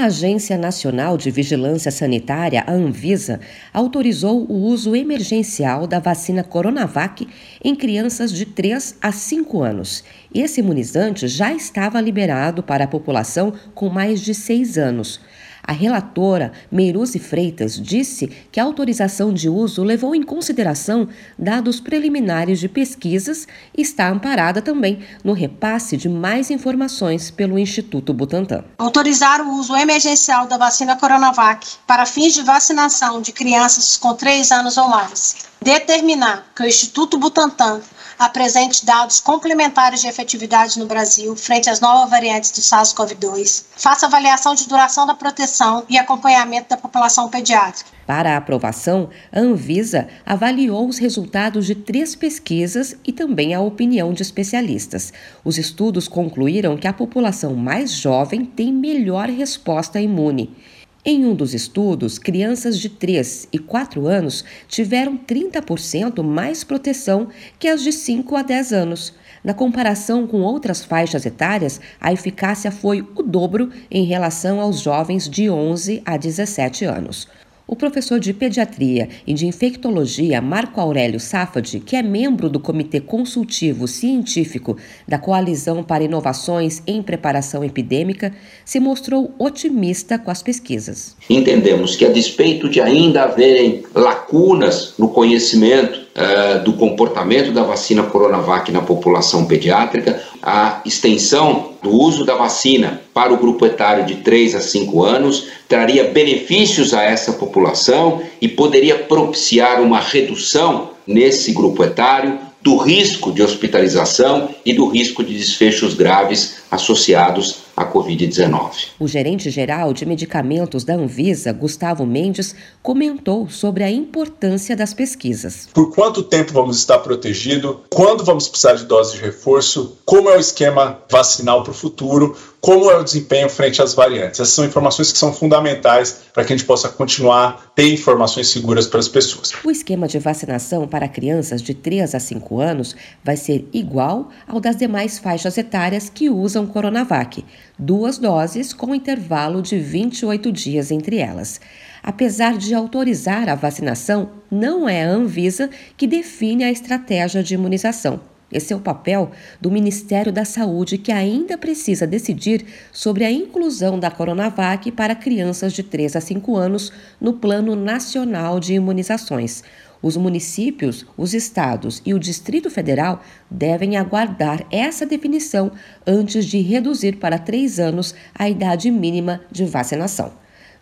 A Agência Nacional de Vigilância Sanitária, a Anvisa, autorizou o uso emergencial da vacina Coronavac em crianças de 3 a 5 anos. Esse imunizante já estava liberado para a população com mais de 6 anos. A relatora Meiruzi Freitas disse que a autorização de uso levou em consideração dados preliminares de pesquisas e está amparada também no repasse de mais informações pelo Instituto Butantan. Autorizar o uso emergencial da vacina Coronavac para fins de vacinação de crianças com 3 anos ou mais. Determinar que o Instituto Butantan apresente dados complementares de efetividade no Brasil frente às novas variantes do SARS-CoV-2, faça avaliação de duração da proteção e acompanhamento da população pediátrica. Para a aprovação, a Anvisa avaliou os resultados de três pesquisas e também a opinião de especialistas. Os estudos concluíram que a população mais jovem tem melhor resposta imune. Em um dos estudos, crianças de 3 e 4 anos tiveram 30% mais proteção que as de 5 a 10 anos. Na comparação com outras faixas etárias, a eficácia foi o dobro em relação aos jovens de 11 a 17 anos. O professor de pediatria e de infectologia Marco Aurélio Safadi, que é membro do Comitê Consultivo Científico da Coalizão para Inovações em Preparação Epidêmica, se mostrou otimista com as pesquisas. Entendemos que, a despeito de ainda haverem lacunas no conhecimento uh, do comportamento da vacina Coronavac na população pediátrica, a extensão do uso da vacina para o grupo etário de 3 a 5 anos traria benefícios a essa população e poderia propiciar uma redução nesse grupo etário do risco de hospitalização e do risco de desfechos graves associados à Covid-19. O gerente-geral de medicamentos da Anvisa, Gustavo Mendes, comentou sobre a importância das pesquisas. Por quanto tempo vamos estar protegidos? Quando vamos precisar de dose de reforço? Como é o esquema vacinal para o futuro? Como é o desempenho frente às variantes? Essas são informações que são fundamentais para que a gente possa continuar a ter informações seguras para as pessoas. O esquema de vacinação para crianças de 3 a 5 anos vai ser igual ao das demais faixas etárias que usam Coronavac, duas doses com intervalo de 28 dias entre elas. Apesar de autorizar a vacinação, não é a Anvisa que define a estratégia de imunização. Esse é o papel do Ministério da Saúde, que ainda precisa decidir sobre a inclusão da Coronavac para crianças de 3 a 5 anos no Plano Nacional de Imunizações. Os municípios, os estados e o Distrito Federal devem aguardar essa definição antes de reduzir para três anos a idade mínima de vacinação.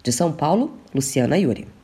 De São Paulo, Luciana Yuri.